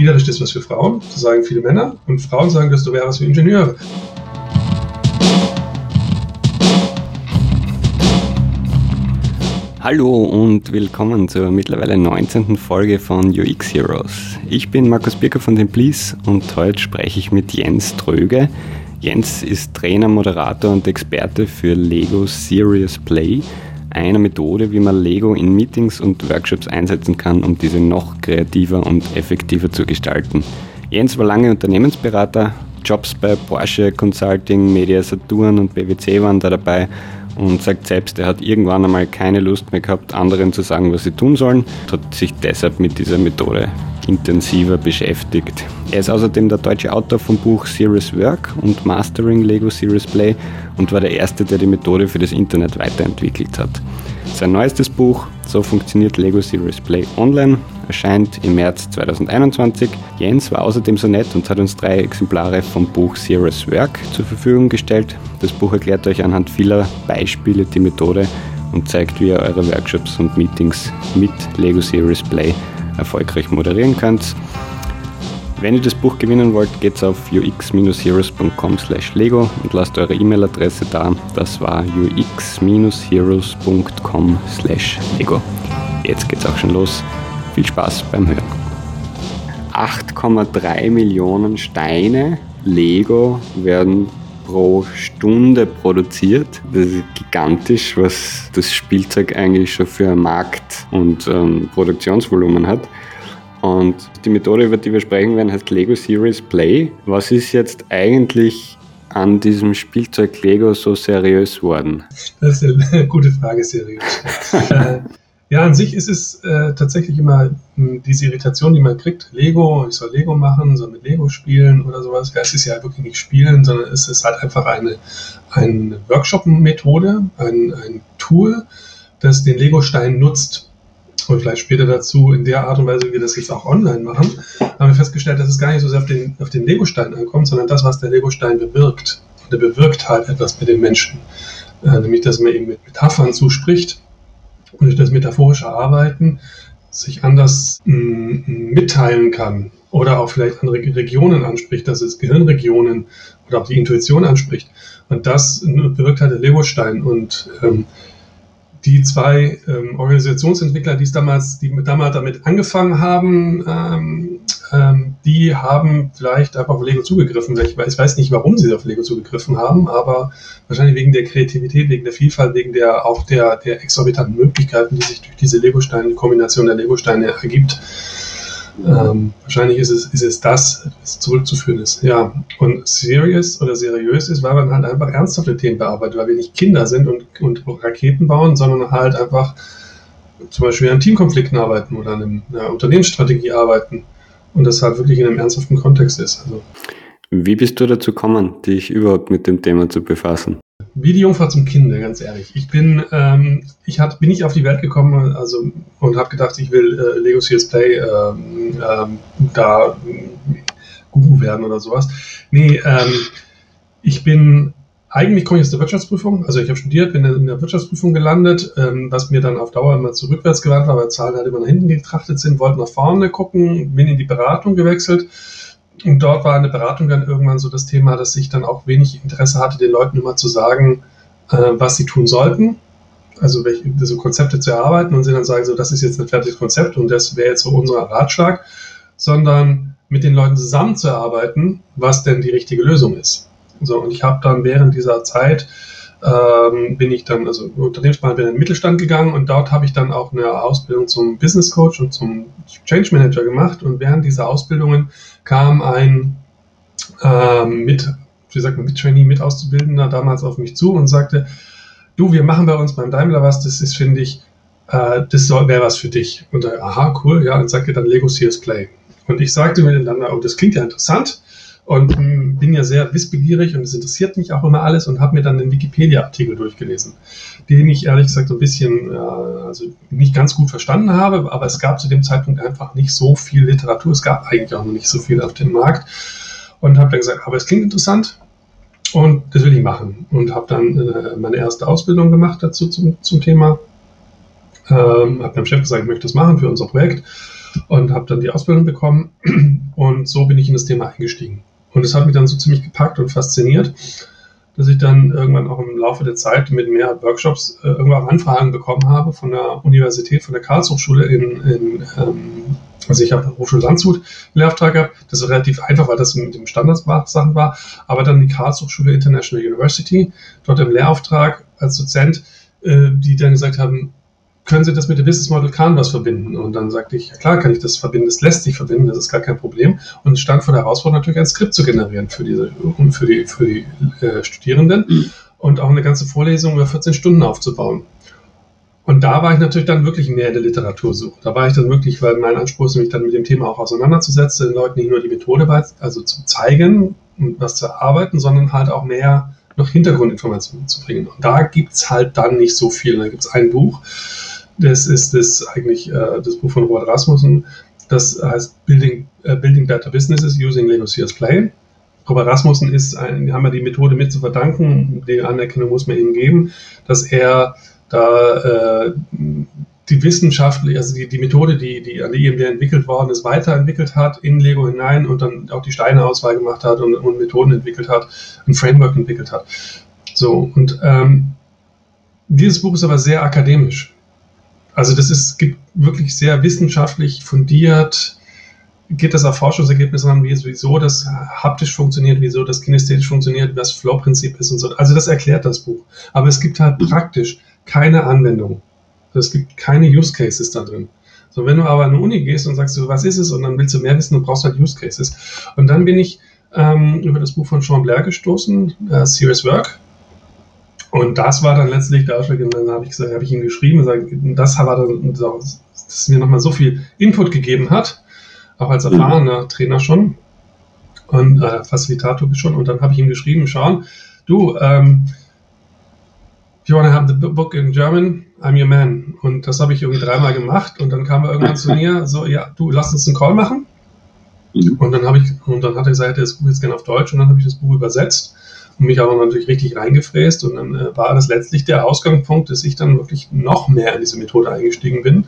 spielerisch, das ist was für Frauen, das sagen viele Männer. Und Frauen sagen, das wäre was für Ingenieure. Hallo und willkommen zur mittlerweile 19. Folge von UX Heroes. Ich bin Markus Birker von den Please und heute spreche ich mit Jens Tröge. Jens ist Trainer, Moderator und Experte für Lego Serious Play, einer Methode, wie man Lego in Meetings und Workshops einsetzen kann, um diese noch kreativer und effektiver zu gestalten. Jens war lange Unternehmensberater, Jobs bei Porsche Consulting, Media Saturn und BWC waren da dabei und sagt selbst, er hat irgendwann einmal keine Lust mehr gehabt, anderen zu sagen, was sie tun sollen, hat sich deshalb mit dieser Methode intensiver beschäftigt. Er ist außerdem der deutsche Autor vom Buch Serious Work und Mastering Lego Serious Play und war der Erste, der die Methode für das Internet weiterentwickelt hat. Sein neuestes Buch, So funktioniert Lego Serious Play online, erscheint im März 2021. Jens war außerdem so nett und hat uns drei Exemplare vom Buch Serious Work zur Verfügung gestellt. Das Buch erklärt euch anhand vieler Beispiele die Methode und zeigt, wie ihr eure Workshops und Meetings mit Lego Serious Play erfolgreich moderieren könnt. Wenn ihr das Buch gewinnen wollt, geht's auf ux-heroes.com slash lego und lasst eure E-Mail-Adresse da. Das war ux-heroes.com slash lego. Jetzt geht's auch schon los. Viel Spaß beim Hören. 8,3 Millionen Steine Lego werden pro Stunde produziert. Das ist gigantisch, was das Spielzeug eigentlich schon für Markt- und ähm, Produktionsvolumen hat. Und die Methode, über die wir sprechen werden, heißt Lego Series Play. Was ist jetzt eigentlich an diesem Spielzeug Lego so seriös worden? Das ist eine gute Frage, seriös. Äh, ja, an sich ist es äh, tatsächlich immer hm, diese Irritation, die man kriegt. Lego, ich soll Lego machen, soll mit Lego spielen oder sowas. Ja, es ist ja wirklich nicht spielen, sondern es ist halt einfach eine, eine Workshop-Methode, ein, ein Tool, das den Lego-Stein nutzt. Und vielleicht später dazu, in der Art und Weise, wie wir das jetzt auch online machen, haben wir festgestellt, dass es gar nicht so sehr auf den, auf den Lego-Stein ankommt, sondern das, was der Lego-Stein bewirkt. Und der bewirkt halt etwas bei den Menschen. Äh, nämlich, dass man eben mit Metaphern zuspricht und durch das metaphorische Arbeiten sich anders mm, mitteilen kann oder auch vielleicht andere Regionen anspricht, dass es Gehirnregionen oder auch die Intuition anspricht. Und das bewirkt halt der Lego-Stein. Und ähm, die zwei ähm, Organisationsentwickler, die es damals, die damals damit angefangen haben, ähm, ähm, die haben vielleicht einfach auf Lego zugegriffen. Ich weiß, ich weiß nicht, warum sie auf Lego zugegriffen haben, aber wahrscheinlich wegen der Kreativität, wegen der Vielfalt, wegen der auch der, der exorbitanten Möglichkeiten, die sich durch diese Lego-Steine, Kombination der Lego-Steine ergibt. Ähm, wahrscheinlich ist es, ist es das, was zurückzuführen ist. Ja, und serious oder seriös ist, weil man halt einfach ernsthafte Themen bearbeitet, weil wir nicht Kinder sind und, und Raketen bauen, sondern halt einfach zum Beispiel an Teamkonflikten arbeiten oder an einer Unternehmensstrategie arbeiten und das halt wirklich in einem ernsthaften Kontext ist. Also, Wie bist du dazu gekommen, dich überhaupt mit dem Thema zu befassen? Wie die Jungfrau zum Kinde, ganz ehrlich. Ich bin, ähm, ich hat, bin nicht auf die Welt gekommen also, und habe gedacht, ich will äh, Lego CS Play ähm, ähm, da Guru werden oder sowas. Nee, ähm, ich bin, eigentlich komme ich aus der Wirtschaftsprüfung, also ich habe studiert, bin in der Wirtschaftsprüfung gelandet, ähm, was mir dann auf Dauer immer zu rückwärts gewandt war, weil Zahlen halt immer nach hinten getrachtet sind, wollte nach vorne gucken, bin in die Beratung gewechselt und dort war eine Beratung dann irgendwann so das Thema, dass ich dann auch wenig Interesse hatte, den Leuten immer zu sagen, äh, was sie tun sollten. Also welche so Konzepte zu erarbeiten und sie dann sagen, so, das ist jetzt ein fertiges Konzept und das wäre jetzt so unser Ratschlag, sondern mit den Leuten zusammenzuarbeiten, was denn die richtige Lösung ist. So, und ich habe dann während dieser Zeit ähm, bin ich dann, also Unternehmensberater, bin in den Mittelstand gegangen und dort habe ich dann auch eine Ausbildung zum Business Coach und zum Change Manager gemacht. Und während dieser Ausbildungen kam ein ähm, mit, wie sagt man, mit Trainee, mit Auszubildender damals auf mich zu und sagte, du, wir machen bei uns beim Daimler was, das ist, finde ich, äh, das wäre was für dich. Und da, aha, cool, ja, und sagte dann Lego CS Play. Und ich sagte mir dann, oh, das klingt ja interessant und bin ja sehr wissbegierig und es interessiert mich auch immer alles und habe mir dann den Wikipedia-Artikel durchgelesen, den ich ehrlich gesagt so ein bisschen, äh, also nicht ganz gut verstanden habe, aber es gab zu dem Zeitpunkt einfach nicht so viel Literatur, es gab eigentlich auch noch nicht so viel auf dem Markt. Und habe dann gesagt, aber es klingt interessant und das will ich machen. Und habe dann äh, meine erste Ausbildung gemacht dazu zum, zum Thema, ähm, habe meinem Chef gesagt, ich möchte das machen für unser Projekt und habe dann die Ausbildung bekommen. Und so bin ich in das Thema eingestiegen. Und es hat mich dann so ziemlich gepackt und fasziniert, dass ich dann irgendwann auch im Laufe der Zeit mit mehr Workshops äh, irgendwann Anfragen bekommen habe von der Universität, von der Karlshochschule in, in ähm, also ich habe Hochschule Landshut Lehrauftrag gehabt, das ist relativ einfach, weil das mit dem Standardsachen war, aber dann die Karlshochschule International University, dort im Lehrauftrag als Dozent, äh, die dann gesagt haben, können Sie das mit dem Business Model Canvas verbinden? Und dann sagte ich, ja klar kann ich das verbinden, das lässt sich verbinden, das ist gar kein Problem. Und es stand vor der Herausforderung natürlich ein Skript zu generieren für diese für die, für die äh, Studierenden mhm. und auch eine ganze Vorlesung über 14 Stunden aufzubauen. Und da war ich natürlich dann wirklich mehr in der Literatursuche. Da war ich dann wirklich, weil mein Anspruch ist, mich dann mit dem Thema auch auseinanderzusetzen, den Leuten nicht nur die Methode also zu zeigen und was zu erarbeiten, sondern halt auch mehr noch Hintergrundinformationen zu bringen. Und da gibt es halt dann nicht so viel. Da gibt es ein Buch, das ist das eigentlich äh, das Buch von Robert Rasmussen, das heißt Building, äh, Building Better Businesses Using Lego Sears Play. Robert Rasmussen ist ein, haben wir die Methode mit zu verdanken, die Anerkennung muss man ihm geben, dass er da äh, die wissenschaftliche, also die, die Methode, die, die an der IMD entwickelt worden ist, weiterentwickelt hat in Lego hinein und dann auch die Steineauswahl gemacht hat und, und Methoden entwickelt hat, ein Framework entwickelt hat. So, und ähm, dieses Buch ist aber sehr akademisch. Also das ist, gibt wirklich sehr wissenschaftlich fundiert, geht das auf Forschungsergebnisse an, wieso das haptisch funktioniert, wieso das kinästhetisch funktioniert, was Flow-Prinzip ist und so. Also das erklärt das Buch. Aber es gibt halt praktisch keine Anwendung. Es gibt keine Use Cases da drin. So, wenn du aber an eine Uni gehst und sagst, was ist es, und dann willst du mehr wissen, du brauchst halt Use Cases. Und dann bin ich ähm, über das Buch von Sean Blair gestoßen, äh, Serious Work. Und das war dann letztlich der Ausschlag, und dann habe ich gesagt, habe ich ihm geschrieben, gesagt, das war dann, das mir nochmal so viel Input gegeben hat, auch als erfahrener Trainer schon und äh, Facilitator schon. Und dann habe ich ihm geschrieben, schauen, du, ähm, you want to have the book in German? I'm your man. Und das habe ich irgendwie dreimal gemacht und dann kam er irgendwann zu mir, so, ja, du, lass uns einen Call machen. Mhm. Und dann habe ich, und dann hat er gesagt, er das Buch jetzt gerne auf Deutsch und dann habe ich das Buch übersetzt und mich aber natürlich richtig reingefräst und dann äh, war das letztlich der Ausgangspunkt, dass ich dann wirklich noch mehr in diese Methode eingestiegen bin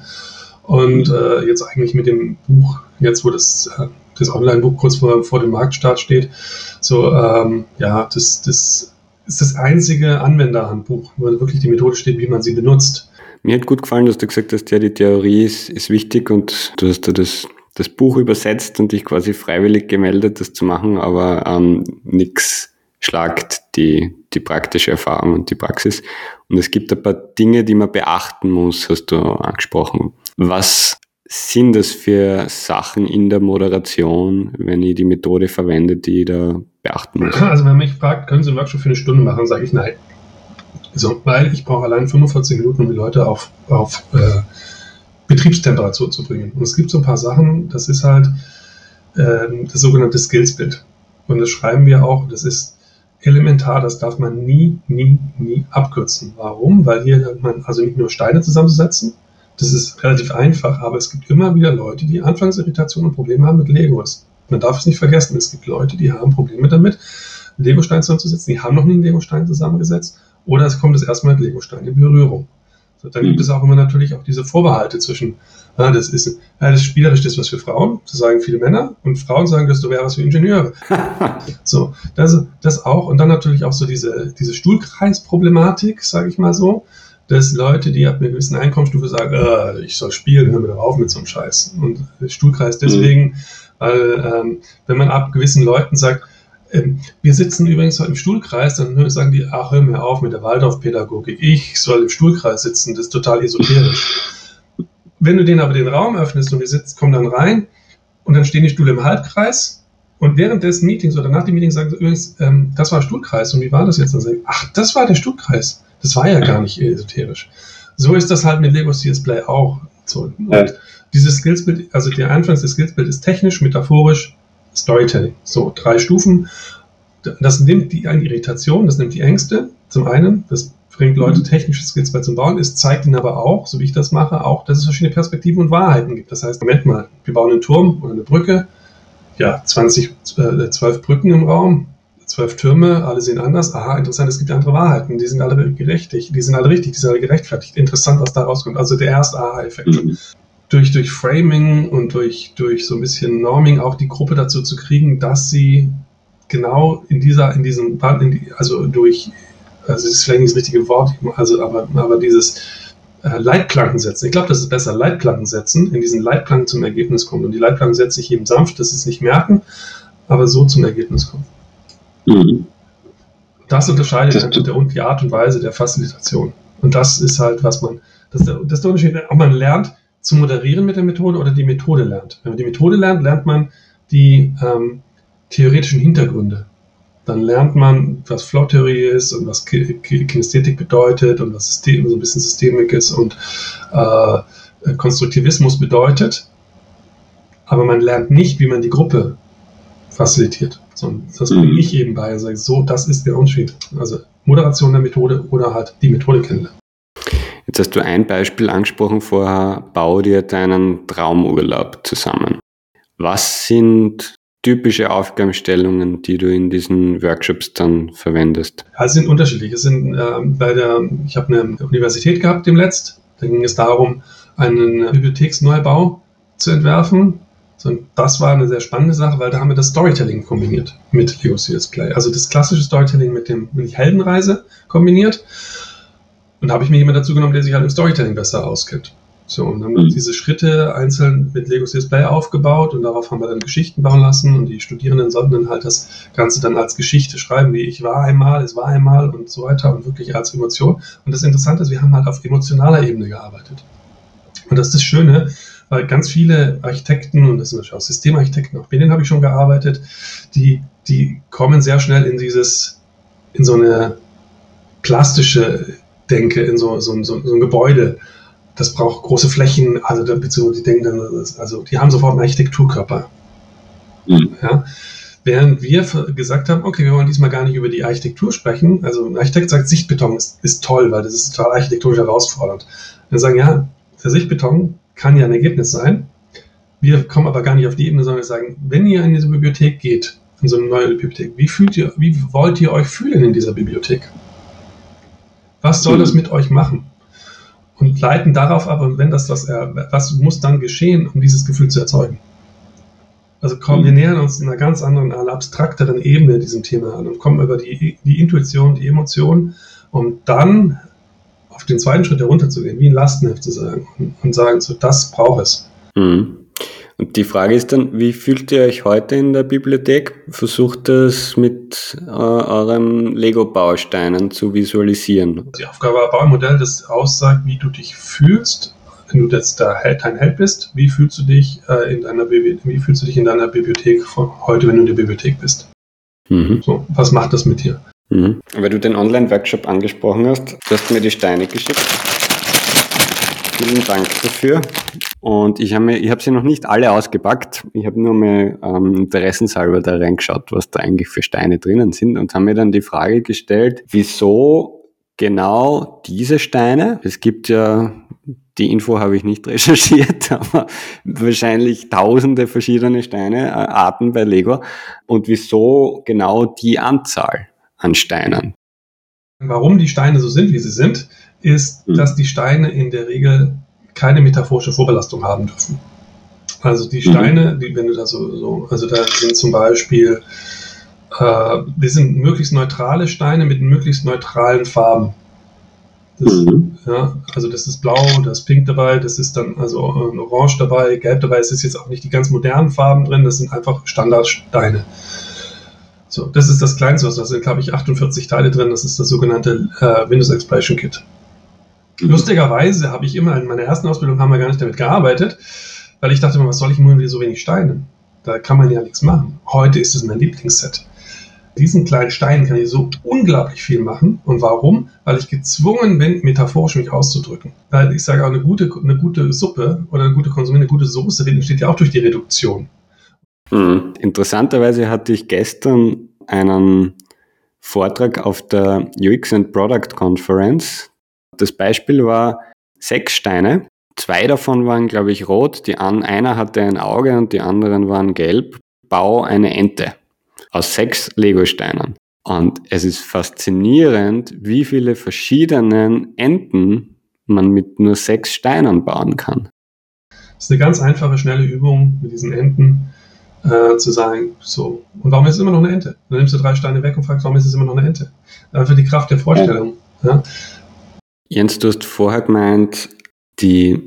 und äh, jetzt eigentlich mit dem Buch, jetzt wo das, äh, das Online-Buch kurz vor, vor dem Marktstart steht, so, ähm, ja, das, das ist das einzige Anwenderhandbuch, wo wirklich die Methode steht, wie man sie benutzt. Mir hat gut gefallen, dass du gesagt hast, ja, die Theorie ist, ist wichtig und du hast da das, das Buch übersetzt und dich quasi freiwillig gemeldet, das zu machen, aber ähm, nichts schlagt die, die praktische Erfahrung und die Praxis. Und es gibt ein paar Dinge, die man beachten muss, hast du angesprochen. Was sind das für Sachen in der Moderation, wenn ich die Methode verwende, die ich da beachten muss? Also wenn man mich fragt, können Sie einen Workshop für eine Stunde machen, sage ich nein. So, weil ich brauche allein 45 Minuten, um die Leute auf, auf äh, Betriebstemperatur zu bringen. Und es gibt so ein paar Sachen, das ist halt äh, das sogenannte Skillsbild. Und das schreiben wir auch, das ist elementar, das darf man nie, nie, nie abkürzen. Warum? Weil hier hat man also nicht nur Steine zusammenzusetzen, das ist relativ einfach, aber es gibt immer wieder Leute, die Anfangsirritationen und Probleme haben mit Legos. Man darf es nicht vergessen, es gibt Leute, die haben Probleme damit, Legostein zusammenzusetzen, die haben noch nie einen Legostein zusammengesetzt oder es kommt das erste Mal mit Legostein in Berührung. So, dann gibt es auch immer natürlich auch diese Vorbehalte zwischen, ja, das ist, ja, das ist spielerisch, das ist was für Frauen, das sagen viele Männer, und Frauen sagen, das wäre was für Ingenieure. so, das, das auch, und dann natürlich auch so diese, diese Stuhlkreisproblematik, sage ich mal so dass Leute, die ab einer gewissen Einkommensstufe sagen, äh, ich soll spielen, hör mir doch auf mit so einem Scheiß. Und Stuhlkreis deswegen, mhm. weil ähm, wenn man ab gewissen Leuten sagt, wir sitzen übrigens heute im Stuhlkreis, dann sagen die, ach, hör mir auf mit der Waldorfpädagogik, ich soll im Stuhlkreis sitzen, das ist total esoterisch. Wenn du denen aber den Raum öffnest und die sitzen, kommen dann rein und dann stehen die Stühle im Halbkreis und während des Meetings oder nach dem Meeting sagen sie übrigens, ähm, das war Stuhlkreis und wie war das jetzt? Dann sagen, ach, das war der Stuhlkreis. Das war ja gar nicht esoterisch. So ist das halt mit Lego CS Play auch. So. Ja. dieses Skillsbild, also der Anfang des Skillsbild ist technisch, metaphorisch, Storytelling. So, drei Stufen. Das nimmt die Irritation, das nimmt die Ängste. Zum einen, das bringt Leute mhm. technische Skills bei zum Bauen. Es zeigt ihnen aber auch, so wie ich das mache, auch, dass es verschiedene Perspektiven und Wahrheiten gibt. Das heißt, Moment mal, wir bauen einen Turm oder eine Brücke. Ja, 20, äh, 12 Brücken im Raum zwölf Türme, alle sehen anders. Aha, interessant, es gibt andere Wahrheiten, die sind alle gerechtig, die sind alle richtig, die sind alle gerechtfertigt. Interessant, was da rauskommt. Also der erste Aha-Effekt. Mhm. Durch, durch Framing und durch, durch so ein bisschen Norming auch die Gruppe dazu zu kriegen, dass sie genau in dieser, in diesem, in die, also durch, also das ist vielleicht nicht das richtige Wort, also aber, aber dieses äh, Leitplanken setzen. Ich glaube, das ist besser, Leitplanken setzen, in diesen Leitplanken zum Ergebnis kommen. Und die Leitplanken setze ich eben sanft, dass sie es nicht merken, aber so zum Ergebnis kommen. Mhm. Das unterscheidet das der, die Art und Weise der Facilitation. Und das ist halt, was man, das ist der, das ist der Unterschied, ob man lernt zu moderieren mit der Methode oder die Methode lernt. Wenn man die Methode lernt, lernt man die ähm, theoretischen Hintergründe. Dann lernt man, was Flow-Theorie ist und was Kinästhetik bedeutet und was System, so ein bisschen Systemik ist und äh, Konstruktivismus bedeutet. Aber man lernt nicht, wie man die Gruppe facilitiert. So, das mhm. bringe ich eben bei. Also so, das ist der Unterschied. Also Moderation der Methode oder halt die Methode kennenlernen. Jetzt hast du ein Beispiel angesprochen vorher, bau dir deinen Traumurlaub zusammen. Was sind typische Aufgabenstellungen, die du in diesen Workshops dann verwendest? Es sind unterschiedlich. Es sind äh, bei der, ich habe eine Universität gehabt demletzt. Da ging es darum, einen Bibliotheksneubau zu entwerfen und das war eine sehr spannende Sache, weil da haben wir das Storytelling kombiniert mit Lego Serious Play. Also das klassische Storytelling mit dem mit Heldenreise kombiniert. Und da habe ich mir jemanden dazu genommen, der sich halt im Storytelling besser auskennt. So, und dann haben wir mhm. diese Schritte einzeln mit Lego Serious Play aufgebaut und darauf haben wir dann Geschichten bauen lassen und die Studierenden sollten dann halt das Ganze dann als Geschichte schreiben, wie ich war einmal, es war einmal und so weiter und wirklich als Emotion. Und das Interessante ist, wir haben halt auf emotionaler Ebene gearbeitet. Und das ist das Schöne, weil ganz viele Architekten, und das sind natürlich auch Systemarchitekten, auch bei denen habe ich schon gearbeitet, die, die kommen sehr schnell in dieses, in so eine plastische Denke, in so, so, so, so ein Gebäude. Das braucht große Flächen, also die denken dann, also die haben sofort einen Architekturkörper. Mhm. Ja. Während wir gesagt haben, okay, wir wollen diesmal gar nicht über die Architektur sprechen. Also ein Architekt sagt, Sichtbeton ist, ist toll, weil das ist total architektonisch herausfordernd. Wir sagen, ja, der Sichtbeton kann ja ein Ergebnis sein. Wir kommen aber gar nicht auf die Ebene, sondern wir sagen, wenn ihr in diese Bibliothek geht, in so eine neue Bibliothek, wie fühlt ihr, wie wollt ihr euch fühlen in dieser Bibliothek? Was soll das mit euch machen? Und leiten darauf ab, und wenn das was, was muss dann geschehen, um dieses Gefühl zu erzeugen? Also kommen, wir nähern uns in einer ganz anderen, einer abstrakteren Ebene diesem Thema an und kommen über die, die Intuition, die Emotion, um dann auf den zweiten Schritt herunterzugehen, wie ein Lastenheft zu sagen und, und sagen, so das braucht es. Mhm. Und die Frage ist dann, wie fühlt ihr euch heute in der Bibliothek? Versucht das mit äh, euren Lego-Bausteinen zu visualisieren. Die Aufgabe war Baumodell, das aussagt, wie du dich fühlst, wenn du jetzt da dein Held bist. Wie fühlst du dich äh, in deiner wie fühlst du dich in deiner Bibliothek von heute, wenn du in der Bibliothek bist? Mhm. So, was macht das mit dir? Mhm. Weil du den Online-Workshop angesprochen hast, du hast mir die Steine geschickt. Vielen Dank dafür. Und ich habe ich hab sie noch nicht alle ausgepackt. Ich habe nur mal ähm, interessenshalber da reingeschaut, was da eigentlich für Steine drinnen sind und habe mir dann die Frage gestellt, wieso genau diese Steine? Es gibt ja die Info habe ich nicht recherchiert, aber wahrscheinlich tausende verschiedene Steine, äh, Arten bei Lego. Und wieso genau die Anzahl? an Steinen. Warum die Steine so sind, wie sie sind, ist, mhm. dass die Steine in der Regel keine metaphorische Vorbelastung haben dürfen. Also die mhm. Steine, die, wenn du da so, so also da sind zum Beispiel, äh, die sind möglichst neutrale Steine mit möglichst neutralen Farben. Das, mhm. ja, also das ist blau, da ist pink dabei, das ist dann also orange dabei, gelb dabei, es ist jetzt auch nicht die ganz modernen Farben drin, das sind einfach Standardsteine. So, das ist das Kleinste, was da sind, glaube ich, 48 Teile drin. Das ist das sogenannte äh, Windows Exploration Kit. Mhm. Lustigerweise habe ich immer in meiner ersten Ausbildung haben wir gar nicht damit gearbeitet, weil ich dachte immer, was soll ich nur mit so wenig Steinen? Da kann man ja nichts machen. Heute ist es mein Lieblingsset. Diesen kleinen Stein kann ich so unglaublich viel machen. Und warum? Weil ich gezwungen bin, metaphorisch mich auszudrücken. Weil ich sage auch, eine gute, eine gute Suppe oder eine gute Konsumierte, eine gute Soße entsteht ja auch durch die Reduktion. Mhm. Interessanterweise hatte ich gestern einen Vortrag auf der UX and Product Conference. Das Beispiel war sechs Steine. Zwei davon waren, glaube ich, rot. Die an, einer hatte ein Auge und die anderen waren gelb. Bau eine Ente aus sechs Lego-Steinen. Und es ist faszinierend, wie viele verschiedenen Enten man mit nur sechs Steinen bauen kann. ist eine ganz einfache, schnelle Übung mit diesen Enten äh, zu sagen, so, und warum ist es immer noch eine Ente? Dann nimmst du drei Steine weg und fragst, warum ist es immer noch eine Ente? Einfach die Kraft der Vorstellung. Ja. Jens, du hast vorher gemeint, die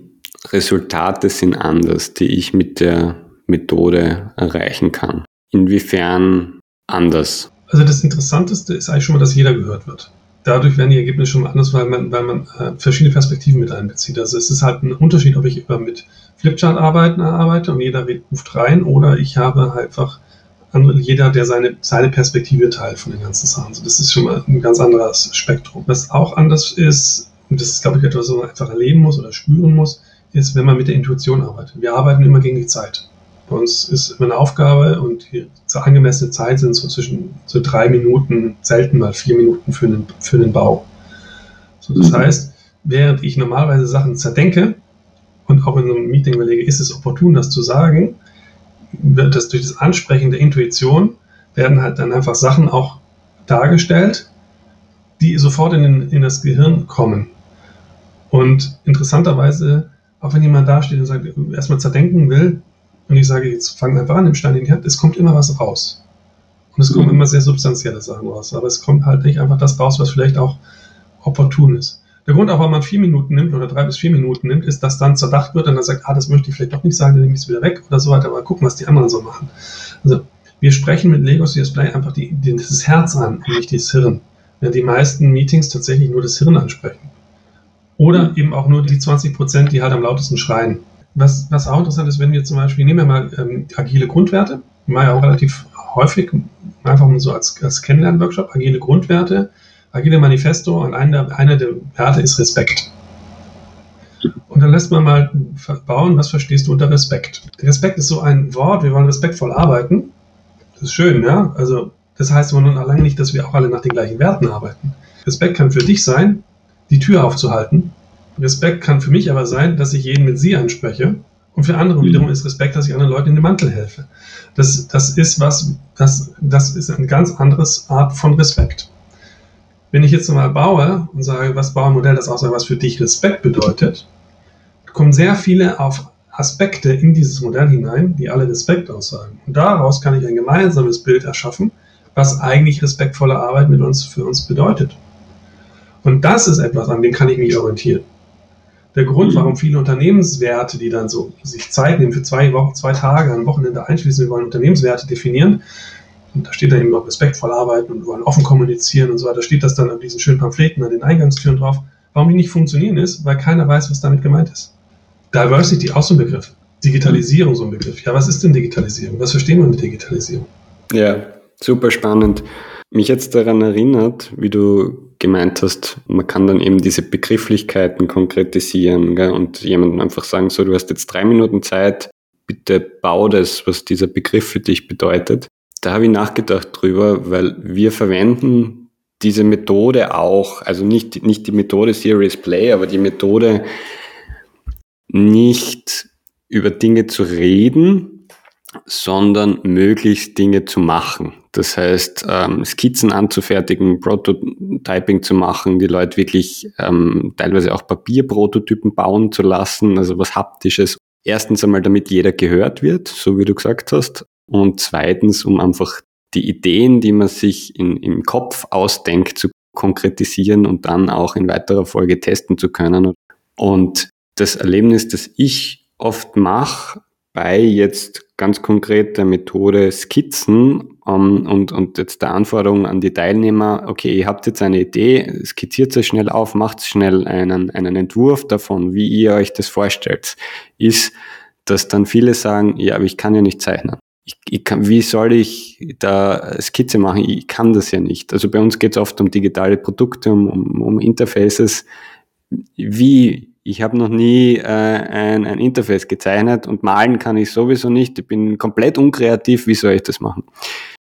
Resultate sind anders, die ich mit der Methode erreichen kann. Inwiefern anders? Also das Interessanteste ist eigentlich schon mal, dass jeder gehört wird. Dadurch werden die Ergebnisse schon mal anders, weil man, weil man äh, verschiedene Perspektiven mit einbezieht. Also es ist halt ein Unterschied, ob ich über mit Flipchart-Arbeiten arbeite und jeder ruft rein oder ich habe einfach andere, jeder, der seine, seine Perspektive teilt von den ganzen Sachen. Also das ist schon mal ein ganz anderes Spektrum. Was auch anders ist, und das ist, glaube ich, etwas, was man einfach erleben muss oder spüren muss, ist, wenn man mit der Intuition arbeitet. Wir arbeiten immer gegen die Zeit. Bei uns ist immer eine Aufgabe und die angemessene Zeit sind so zwischen so drei Minuten, selten mal vier Minuten für einen, für einen Bau. So, das mhm. heißt, während ich normalerweise Sachen zerdenke und auch in einem Meeting überlege, ist es opportun, das zu sagen, wird das durch das Ansprechen der Intuition werden halt dann einfach Sachen auch dargestellt, die sofort in, den, in das Gehirn kommen. Und interessanterweise, auch wenn jemand da steht und sagt, erstmal zerdenken will, und ich sage, jetzt fang einfach an, im Stein in die Hand, es kommt immer was raus. Und es kommen mhm. immer sehr substanzielle Sachen raus. Aber es kommt halt nicht einfach das raus, was vielleicht auch opportun ist. Der Grund auch, warum man vier Minuten nimmt oder drei bis vier Minuten nimmt, ist, dass dann zerdacht wird und dann sagt, ah, das möchte ich vielleicht doch nicht sagen, dann nehme ich es wieder weg oder so weiter. Aber gucken, was die anderen so machen. Also, wir sprechen mit Legos Display einfach die, die, das Herz an und nicht das Hirn. Während die meisten Meetings tatsächlich nur das Hirn ansprechen. Oder eben auch nur die 20 Prozent, die halt am lautesten schreien. Was, was auch interessant ist, wenn wir zum Beispiel, nehmen wir mal ähm, agile Grundwerte, mal ja auch relativ häufig, einfach so als, als Kennenlern-Workshop, agile Grundwerte, agile Manifesto und einer, einer der Werte ist Respekt. Und dann lässt man mal bauen, was verstehst du unter Respekt? Respekt ist so ein Wort, wir wollen respektvoll arbeiten. Das ist schön, ja. Also, das heißt aber nun allein nicht, dass wir auch alle nach den gleichen Werten arbeiten. Respekt kann für dich sein, die Tür aufzuhalten Respekt kann für mich aber sein, dass ich jeden mit Sie anspreche. Und für andere mhm. wiederum ist Respekt, dass ich anderen Leuten in den Mantel helfe. Das, das ist was, das, das ist eine ganz andere Art von Respekt. Wenn ich jetzt mal baue und sage, was Bauernmodell das aussagt, was für dich Respekt bedeutet, kommen sehr viele auf Aspekte in dieses Modell hinein, die alle Respekt aussagen. Und daraus kann ich ein gemeinsames Bild erschaffen, was eigentlich respektvolle Arbeit mit uns für uns bedeutet. Und das ist etwas, an dem kann ich mich orientieren der Grund, mhm. warum viele Unternehmenswerte, die dann so sich Zeit nehmen für zwei Wochen, zwei Tage, ein Wochenende einschließen, wir wollen Unternehmenswerte definieren. Und da steht dann eben noch respektvoll arbeiten und wir wollen offen kommunizieren und so weiter. Da steht das dann auf diesen schönen Pamphleten an den Eingangstüren drauf. Warum die nicht funktionieren ist, weil keiner weiß, was damit gemeint ist. Diversity, auch so ein Begriff. Digitalisierung, so ein Begriff. Ja, was ist denn Digitalisierung? Was verstehen wir mit Digitalisierung? Ja, super spannend. Mich jetzt daran erinnert, wie du gemeint hast, man kann dann eben diese Begrifflichkeiten konkretisieren gell, und jemandem einfach sagen, so, du hast jetzt drei Minuten Zeit, bitte bau das, was dieser Begriff für dich bedeutet. Da habe ich nachgedacht drüber, weil wir verwenden diese Methode auch, also nicht, nicht die Methode Serious Play, aber die Methode nicht über Dinge zu reden, sondern möglichst Dinge zu machen. Das heißt, ähm, Skizzen anzufertigen, Prototyping zu machen, die Leute wirklich ähm, teilweise auch Papierprototypen bauen zu lassen, also was Haptisches. Erstens einmal, damit jeder gehört wird, so wie du gesagt hast. Und zweitens, um einfach die Ideen, die man sich in, im Kopf ausdenkt, zu konkretisieren und dann auch in weiterer Folge testen zu können. Und das Erlebnis, das ich oft mache, bei jetzt ganz konkret der Methode Skizzen um, ähm, und, und jetzt der Anforderung an die Teilnehmer, okay, ihr habt jetzt eine Idee, skizziert es schnell auf, macht schnell einen, einen Entwurf davon, wie ihr euch das vorstellt, ist, dass dann viele sagen, ja, aber ich kann ja nicht zeichnen. Ich, ich kann, wie soll ich da Skizze machen? Ich kann das ja nicht. Also bei uns geht es oft um digitale Produkte, um, um, um Interfaces. Wie ich habe noch nie äh, ein, ein Interface gezeichnet und malen kann ich sowieso nicht. Ich bin komplett unkreativ. Wie soll ich das machen?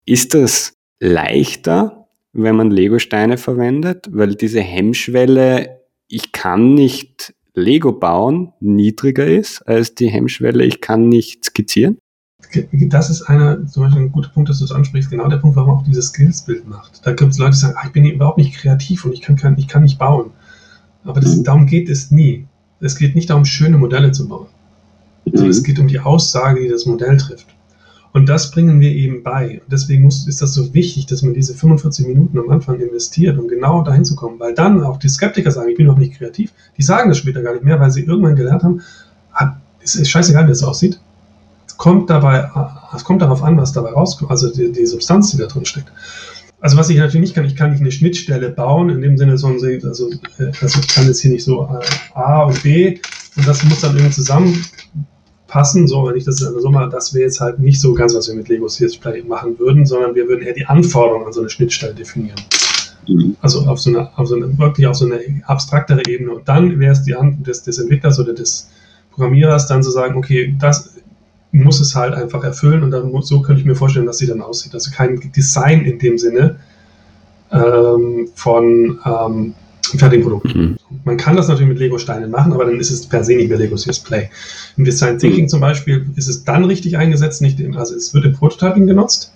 Ist das leichter, wenn man Lego-Steine verwendet? Weil diese Hemmschwelle, ich kann nicht Lego bauen, niedriger ist als die Hemmschwelle, ich kann nicht skizzieren? Das ist einer, zum Beispiel ein guter Punkt, dass du es ansprichst, genau der Punkt, warum man auch dieses Skills-Bild macht. Da gibt es Leute, die sagen, ah, ich bin überhaupt nicht kreativ und ich kann, kann, ich kann nicht bauen. Aber das, darum geht es nie. Es geht nicht darum, schöne Modelle zu bauen. Mhm. Es geht um die Aussage, die das Modell trifft. Und das bringen wir eben bei. Und deswegen muss, ist das so wichtig, dass man diese 45 Minuten am Anfang investiert, um genau dahin zu kommen. Weil dann auch die Skeptiker sagen, ich bin noch nicht kreativ, die sagen das später gar nicht mehr, weil sie irgendwann gelernt haben, es ist scheißegal, wie es aussieht. Es kommt dabei, es kommt darauf an, was dabei rauskommt, also die, die Substanz, die da drin steckt. Also was ich natürlich nicht kann, ich kann nicht eine Schnittstelle bauen, in dem Sinne, so, also, also ich kann jetzt hier nicht so äh, A und B und das muss dann irgendwie zusammenpassen, so, wenn ich das also so mal, das wäre jetzt halt nicht so ganz, was wir mit Lego CS Play machen würden, sondern wir würden eher die Anforderungen an so eine Schnittstelle definieren. Mhm. Also auf so eine, auf so eine, wirklich auf so eine abstraktere Ebene. Und dann wäre es die Hand des, des Entwicklers oder des Programmierers dann zu sagen, okay, das muss es halt einfach erfüllen und dann muss, so könnte ich mir vorstellen, dass sie dann aussieht. Also kein Design in dem Sinne ähm, von ähm, fertigen Produkten. Mhm. Man kann das natürlich mit Lego-Steinen machen, aber dann ist es per se nicht mehr Lego CS Play. Im Design Thinking mhm. zum Beispiel ist es dann richtig eingesetzt, nicht im, also es wird im Prototyping genutzt.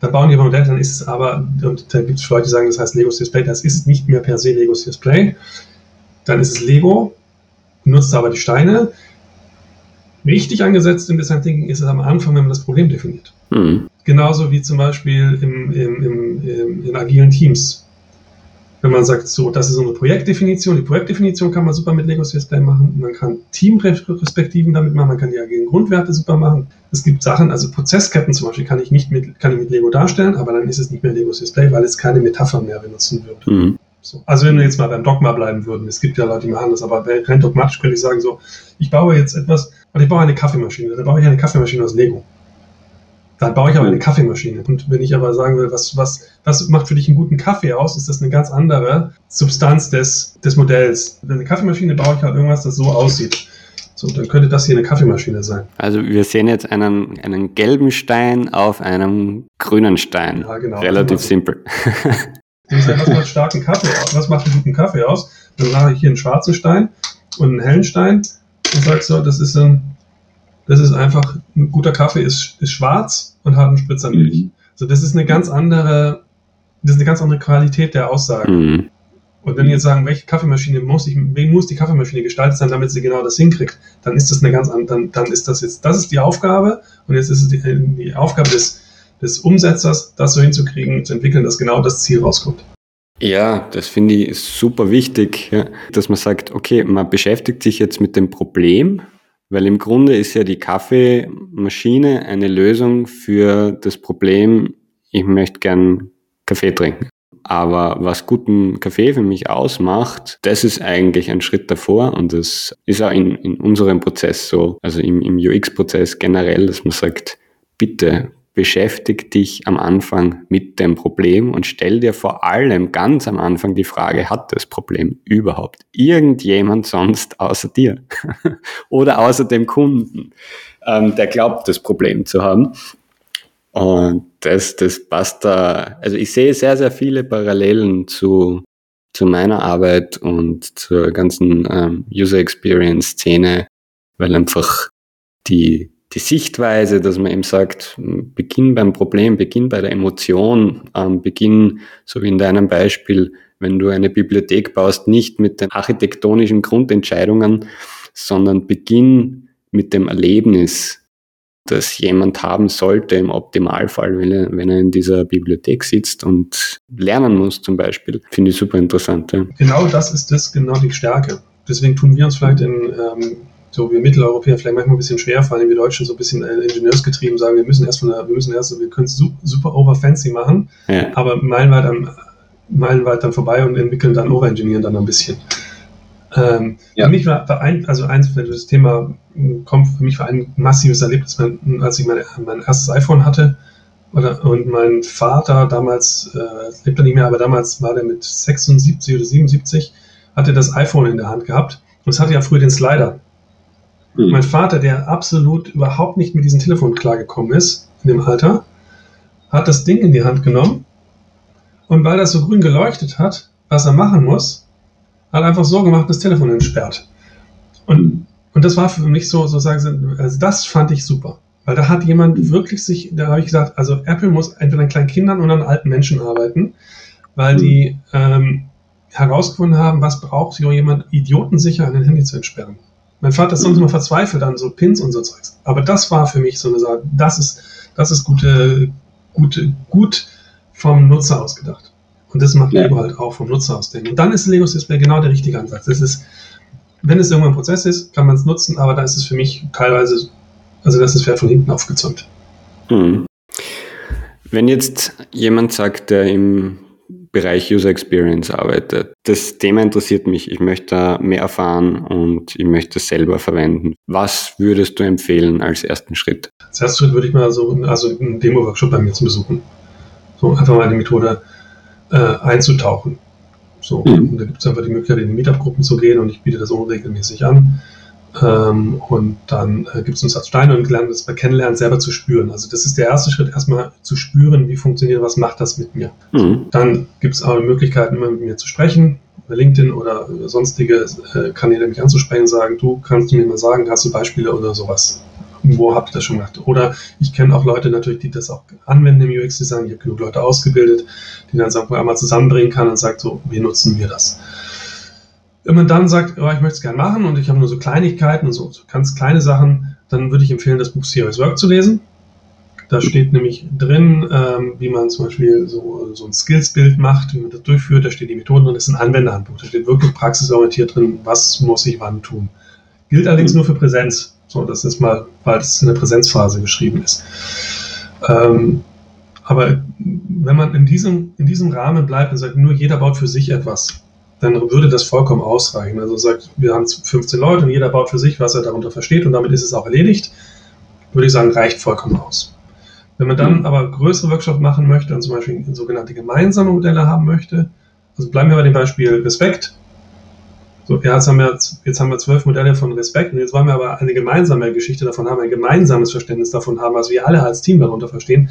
Da bauen die aber Modelle, dann ist es aber, und da gibt es Leute, die sagen, das heißt Lego CS Play, das ist nicht mehr per se Lego CS Play. Dann ist es Lego, nutzt aber die Steine. Richtig angesetzt im Design Thinking ist es am Anfang, wenn man das Problem definiert. Mhm. Genauso wie zum Beispiel im, im, im, in agilen Teams. Wenn man sagt, so, das ist unsere Projektdefinition. Die Projektdefinition kann man super mit Lego CSP machen. Man kann Teamrespektiven damit machen. Man kann die agilen Grundwerte super machen. Es gibt Sachen, also Prozessketten zum Beispiel kann ich nicht mit, kann ich mit Lego darstellen, aber dann ist es nicht mehr Lego CSP, weil es keine Metaphern mehr benutzen wird. Mhm. So. Also wenn wir jetzt mal beim Dogma bleiben würden, es gibt ja Leute, die machen das, aber rein dogmatisch könnte ich sagen, so, ich baue jetzt etwas, und ich baue eine Kaffeemaschine, dann baue ich eine Kaffeemaschine aus Lego. Dann baue ich aber eine Kaffeemaschine. Und wenn ich aber sagen will, was, was, was macht für dich einen guten Kaffee aus, ist das eine ganz andere Substanz des, des Modells. Eine Kaffeemaschine baue ich halt irgendwas, das so aussieht. So, dann könnte das hier eine Kaffeemaschine sein. Also wir sehen jetzt einen, einen gelben Stein auf einem grünen Stein. Ja, genau. Relativ simpel. Ich sage, was macht starken Kaffee aus? Was macht einen guten Kaffee aus? Dann mache ich hier einen schwarzen Stein und einen hellen Stein und sage so, das ist ein, das ist einfach, ein guter Kaffee ist, ist schwarz und hat einen Spritzer Milch. Mhm. So, das ist eine ganz andere, das ist eine ganz andere Qualität der Aussage. Mhm. Und wenn wir jetzt sagen, welche Kaffeemaschine muss ich, wie muss die Kaffeemaschine gestaltet sein, damit sie genau das hinkriegt, dann ist das eine ganz andere, dann, dann ist das jetzt, das ist die Aufgabe und jetzt ist es die, die Aufgabe des, des Umsetzers, das so hinzukriegen, zu entwickeln, dass genau das Ziel rauskommt. Ja, das finde ich super wichtig, ja, dass man sagt, okay, man beschäftigt sich jetzt mit dem Problem, weil im Grunde ist ja die Kaffeemaschine eine Lösung für das Problem, ich möchte gern Kaffee trinken. Aber was guten Kaffee für mich ausmacht, das ist eigentlich ein Schritt davor und das ist auch in, in unserem Prozess so, also im, im UX-Prozess generell, dass man sagt, bitte beschäftig dich am Anfang mit dem Problem und stell dir vor allem ganz am Anfang die Frage, hat das Problem überhaupt irgendjemand sonst außer dir oder außer dem Kunden, ähm, der glaubt, das Problem zu haben? Und das, das passt da, also ich sehe sehr, sehr viele Parallelen zu, zu meiner Arbeit und zur ganzen ähm, User Experience Szene, weil einfach die, die Sichtweise, dass man eben sagt, beginn beim Problem, beginn bei der Emotion, ähm, beginn, so wie in deinem Beispiel, wenn du eine Bibliothek baust, nicht mit den architektonischen Grundentscheidungen, sondern beginn mit dem Erlebnis, das jemand haben sollte im Optimalfall, wenn er, wenn er in dieser Bibliothek sitzt und lernen muss zum Beispiel. Finde ich super interessant. Ja. Genau das ist das, genau die Stärke. Deswegen tun wir uns vielleicht in ähm, so wir Mitteleuropäer vielleicht manchmal ein bisschen schwer, vor allem wir Deutschen so ein bisschen äh, ingenieursgetrieben sagen, wir müssen erst von der, wir müssen erst, wir können es super, super over fancy machen, ja. aber meilenweit am, meilenweit dann vorbei und entwickeln dann overengineeren dann ein bisschen. Ähm, ja. Für mich war, war ein, also eins, das Thema kommt, für mich war ein massives Erlebnis, als ich mein, mein erstes iPhone hatte. Oder, und mein Vater damals, äh, lebt er nicht mehr, aber damals war der mit 76 oder 77, hatte das iPhone in der Hand gehabt. Und es hatte ja früher den Slider. Mhm. Mein Vater, der absolut überhaupt nicht mit diesem Telefon klargekommen ist, in dem Alter, hat das Ding in die Hand genommen und weil das so grün geleuchtet hat, was er machen muss, hat einfach so gemacht, das Telefon entsperrt. Und, und das war für mich so, sozusagen, also das fand ich super. Weil da hat jemand wirklich sich, da habe ich gesagt, also Apple muss entweder an kleinen Kindern oder an alten Menschen arbeiten, weil mhm. die ähm, herausgefunden haben, was braucht so jemand idiotensicher ein Handy zu entsperren. Mein Vater ist sonst immer verzweifelt an so Pins und so Zeugs. Aber das war für mich so eine Sache, das ist, das ist gute, gute, gut vom Nutzer ausgedacht. Und das macht ja. Lego halt auch vom Nutzer aus denken. Und dann ist Legos Display genau der richtige Ansatz. Das ist, wenn es irgendwann ein Prozess ist, kann man es nutzen, aber da ist es für mich teilweise, also das ist Pferd von hinten aufgezäumt. Hm. Wenn jetzt jemand sagt, der im Bereich User Experience arbeitet. Das Thema interessiert mich. Ich möchte da mehr erfahren und ich möchte es selber verwenden. Was würdest du empfehlen als ersten Schritt? Als ersten Schritt würde ich mal so also einen Demo-Workshop bei mir zu besuchen. So einfach mal die Methode äh, einzutauchen. So, mhm. da gibt es einfach die Möglichkeit, in die Meetup-Gruppen zu gehen und ich biete das unregelmäßig an. Ähm, und dann äh, gibt es uns als Steine und lernen das bei Kennenlernen selber zu spüren. Also das ist der erste Schritt, erstmal zu spüren, wie funktioniert, was macht das mit mir. Mhm. Dann gibt es auch Möglichkeiten, immer mit mir zu sprechen, bei LinkedIn oder sonstige äh, Kanäle mich anzusprechen, sagen, du kannst du mir mal sagen, hast du Beispiele oder sowas. Wo habt ihr das schon gemacht? Oder ich kenne auch Leute natürlich, die das auch anwenden im UX-Design. Ich habe genug Leute ausgebildet, die dann sagen, einmal zusammenbringen kann und sagt so, wie nutzen wir das? Wenn man dann sagt, oh, ich möchte es gerne machen und ich habe nur so Kleinigkeiten und so, so ganz kleine Sachen, dann würde ich empfehlen, das Buch Serious Work zu lesen. Da steht nämlich drin, ähm, wie man zum Beispiel so, so ein Skills-Bild macht, wie man das durchführt. Da steht die Methoden drin, das ist ein Anwenderhandbuch. Da steht wirklich praxisorientiert drin, was muss ich wann tun. Gilt allerdings nur für Präsenz. So, das ist mal, weil es in der Präsenzphase geschrieben ist. Ähm, aber wenn man in diesem, in diesem Rahmen bleibt und sagt, nur jeder baut für sich etwas, dann würde das vollkommen ausreichen. Also sagt, wir haben 15 Leute und jeder baut für sich, was er darunter versteht und damit ist es auch erledigt. Würde ich sagen, reicht vollkommen aus. Wenn man dann mhm. aber größere Workshops machen möchte und zum Beispiel sogenannte gemeinsame Modelle haben möchte, also bleiben wir bei dem Beispiel Respekt. So, ja, jetzt haben wir, jetzt haben wir zwölf Modelle von Respekt und jetzt wollen wir aber eine gemeinsame Geschichte davon haben, ein gemeinsames Verständnis davon haben, was wir alle als Team darunter verstehen.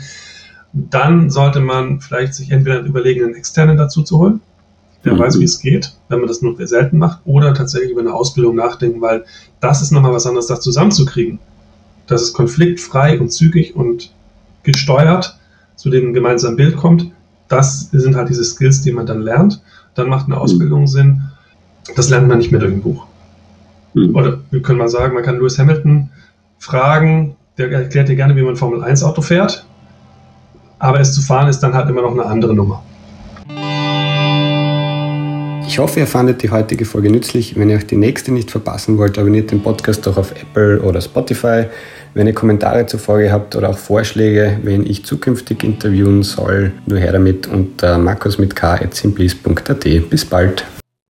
Dann sollte man vielleicht sich entweder überlegen, einen externen dazu zu holen, der mhm. weiß, wie es geht, wenn man das nur selten macht, oder tatsächlich über eine Ausbildung nachdenken, weil das ist nochmal was anderes, das zusammenzukriegen. Dass es konfliktfrei und zügig und gesteuert zu dem gemeinsamen Bild kommt. Das sind halt diese Skills, die man dann lernt. Dann macht eine Ausbildung mhm. Sinn. Das lernt man nicht mehr durch ein Buch. Mhm. Oder wir können mal sagen, man kann Lewis Hamilton fragen, der erklärt dir gerne, wie man Formel 1 Auto fährt. Aber es zu fahren ist dann halt immer noch eine andere Nummer. Ich hoffe, ihr fandet die heutige Folge nützlich. Wenn ihr euch die nächste nicht verpassen wollt, abonniert den Podcast doch auf Apple oder Spotify. Wenn ihr Kommentare zur Folge habt oder auch Vorschläge, wen ich zukünftig interviewen soll, nur her damit unter markus mit k.simplis.at. Bis bald.